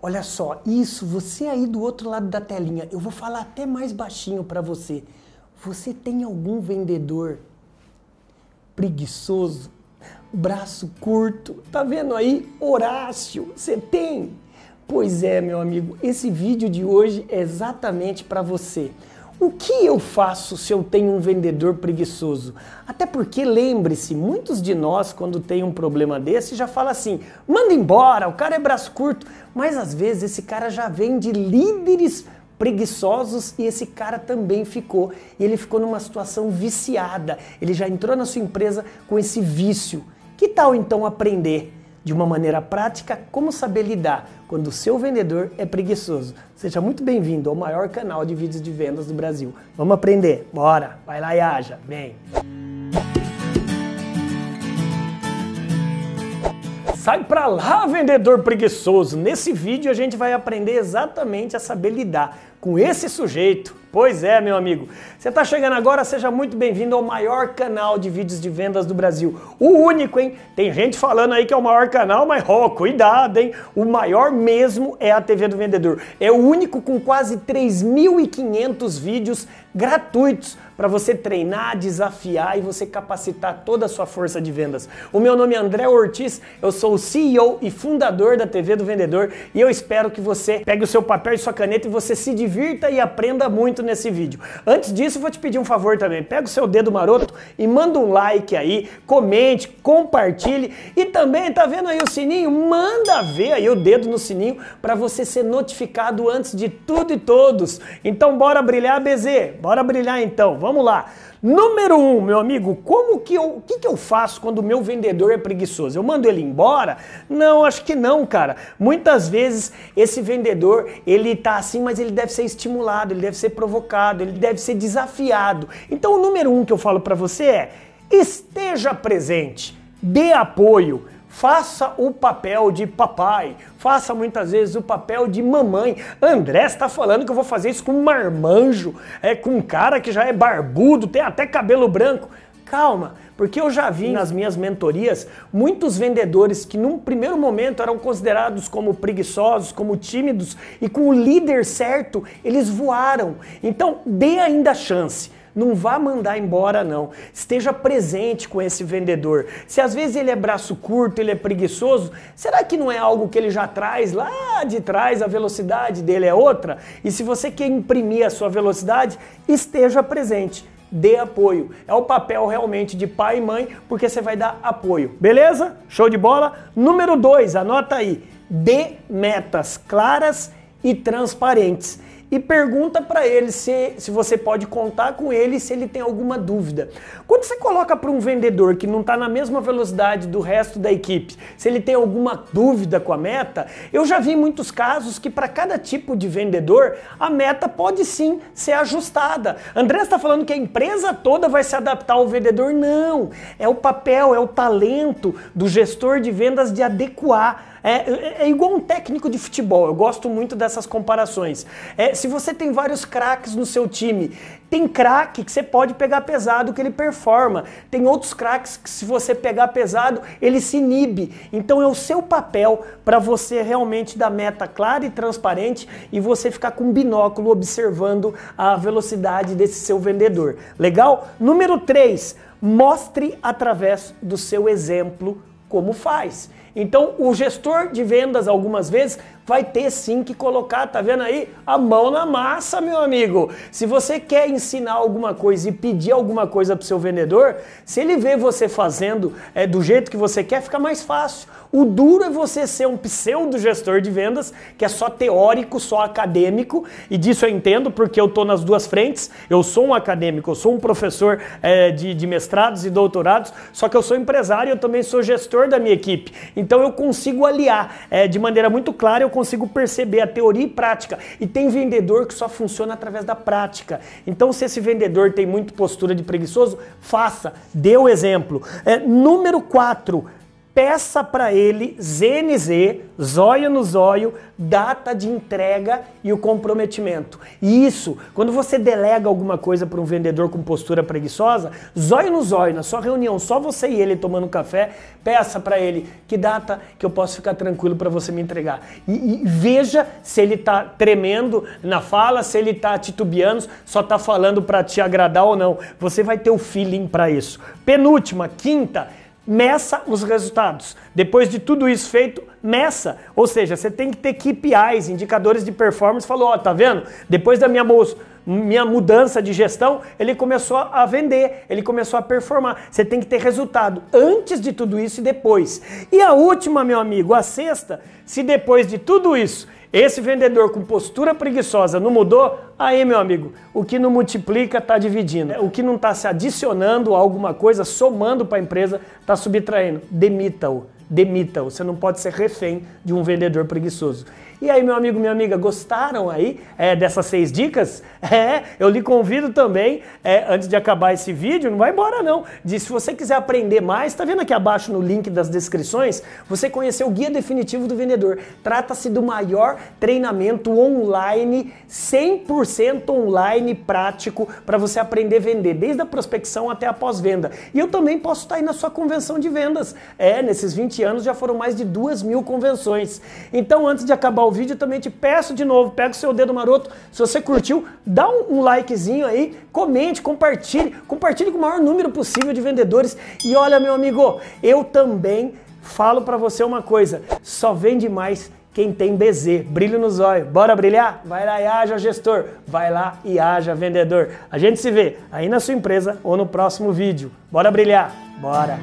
Olha só, isso, você aí do outro lado da telinha, eu vou falar até mais baixinho para você. Você tem algum vendedor preguiçoso, braço curto? Tá vendo aí? Horácio, você tem? Pois é, meu amigo, esse vídeo de hoje é exatamente para você. O que eu faço se eu tenho um vendedor preguiçoso? Até porque lembre-se, muitos de nós, quando tem um problema desse, já fala assim: manda embora, o cara é braço curto. Mas às vezes esse cara já vem de líderes preguiçosos e esse cara também ficou. E ele ficou numa situação viciada. Ele já entrou na sua empresa com esse vício. Que tal então aprender? De uma maneira prática como saber lidar quando o seu vendedor é preguiçoso. Seja muito bem-vindo ao maior canal de vídeos de vendas do Brasil. Vamos aprender? Bora! Vai lá e haja! Vem! Sai pra lá, vendedor preguiçoso! Nesse vídeo a gente vai aprender exatamente a saber lidar com esse sujeito. Pois é, meu amigo. Você está chegando agora, seja muito bem-vindo ao maior canal de vídeos de vendas do Brasil. O único, hein? Tem gente falando aí que é o maior canal, mas ó, cuidado, hein? O maior mesmo é a TV do Vendedor. É o único com quase 3.500 vídeos gratuitos para você treinar, desafiar e você capacitar toda a sua força de vendas. O meu nome é André Ortiz, eu sou o CEO e fundador da TV do Vendedor e eu espero que você pegue o seu papel e sua caneta e você se divirta e aprenda muito nesse vídeo. Antes disso, vou te pedir um favor também. Pega o seu dedo maroto e manda um like aí, comente, compartilhe e também tá vendo aí o sininho? Manda ver aí o dedo no sininho para você ser notificado antes de tudo e todos. Então bora brilhar, BZ. Bora brilhar então. Vamos lá. Número um, meu amigo, como que eu, o que, que eu faço quando o meu vendedor é preguiçoso? Eu mando ele embora? Não, acho que não, cara. Muitas vezes esse vendedor ele tá assim, mas ele deve ser estimulado, ele deve ser provocado, ele deve ser desafiado. Então o número um que eu falo para você é esteja presente, dê apoio Faça o papel de papai, faça muitas vezes o papel de mamãe. André está falando que eu vou fazer isso com um marmanjo, é com um cara que já é barbudo, tem até cabelo branco. Calma, porque eu já vi nas minhas mentorias muitos vendedores que num primeiro momento eram considerados como preguiçosos, como tímidos e com o líder certo, eles voaram. Então, dê ainda a chance. Não vá mandar embora, não. Esteja presente com esse vendedor. Se às vezes ele é braço curto, ele é preguiçoso, será que não é algo que ele já traz lá de trás? A velocidade dele é outra? E se você quer imprimir a sua velocidade, esteja presente dê apoio. É o papel realmente de pai e mãe, porque você vai dar apoio. Beleza? Show de bola? Número 2, anota aí. Dê metas claras e transparentes e pergunta para ele se, se você pode contar com ele se ele tem alguma dúvida. Quando você coloca para um vendedor que não está na mesma velocidade do resto da equipe, se ele tem alguma dúvida com a meta, eu já vi muitos casos que para cada tipo de vendedor a meta pode sim ser ajustada. André está falando que a empresa toda vai se adaptar ao vendedor? Não, é o papel, é o talento do gestor de vendas de adequar é, é, é, igual um técnico de futebol, eu gosto muito dessas comparações. É, se você tem vários craques no seu time, tem craque que você pode pegar pesado que ele performa, tem outros craques que se você pegar pesado, ele se inibe. Então é o seu papel para você realmente dar meta clara e transparente e você ficar com binóculo observando a velocidade desse seu vendedor. Legal? Número 3, mostre através do seu exemplo como faz. Então, o gestor de vendas, algumas vezes, vai ter sim que colocar, tá vendo aí? A mão na massa, meu amigo. Se você quer ensinar alguma coisa e pedir alguma coisa para o seu vendedor, se ele vê você fazendo é, do jeito que você quer, fica mais fácil. O duro é você ser um pseudo gestor de vendas, que é só teórico, só acadêmico, e disso eu entendo porque eu tô nas duas frentes. Eu sou um acadêmico, eu sou um professor é, de, de mestrados e doutorados, só que eu sou empresário e eu também sou gestor da minha equipe. Então eu consigo aliar é, de maneira muito clara, eu consigo perceber a teoria e prática. E tem vendedor que só funciona através da prática. Então, se esse vendedor tem muito postura de preguiçoso, faça, dê o exemplo. É, número 4 peça para ele ZNZ, zóio no zóio, data de entrega e o comprometimento. E isso, quando você delega alguma coisa para um vendedor com postura preguiçosa, zóio no zóio, na sua reunião, só você e ele tomando café, peça para ele que data que eu posso ficar tranquilo para você me entregar. E, e, veja se ele está tremendo na fala, se ele está titubeando, só está falando para te agradar ou não. Você vai ter o feeling para isso. Penúltima, quinta, meça os resultados. Depois de tudo isso feito, meça. Ou seja, você tem que ter KPIs, indicadores de performance. Falou, ó, oh, tá vendo? Depois da minha, minha mudança de gestão, ele começou a vender, ele começou a performar. Você tem que ter resultado antes de tudo isso e depois. E a última, meu amigo, a sexta, se depois de tudo isso esse vendedor com postura preguiçosa não mudou? Aí, meu amigo, o que não multiplica está dividindo. O que não está se adicionando a alguma coisa, somando para a empresa, está subtraindo. Demita-o demita-o. Você não pode ser refém de um vendedor preguiçoso. E aí, meu amigo, minha amiga, gostaram aí é, dessas seis dicas? É, eu lhe convido também, é, antes de acabar esse vídeo, não vai embora não, de se você quiser aprender mais, tá vendo aqui abaixo no link das descrições, você conhecer o Guia Definitivo do Vendedor. Trata-se do maior treinamento online, 100% online, prático, para você aprender a vender, desde a prospecção até a pós-venda. E eu também posso estar aí na sua convenção de vendas. É, nesses 20 anos já foram mais de duas mil convenções. Então, antes de acabar o vídeo, também te peço de novo, pega o seu dedo maroto, se você curtiu, dá um, um likezinho aí, comente, compartilhe, compartilhe com o maior número possível de vendedores. E olha, meu amigo, eu também falo para você uma coisa, só vende mais quem tem BZ, brilho nos olhos. Bora brilhar? Vai lá e haja gestor, vai lá e haja vendedor. A gente se vê aí na sua empresa ou no próximo vídeo. Bora brilhar? Bora!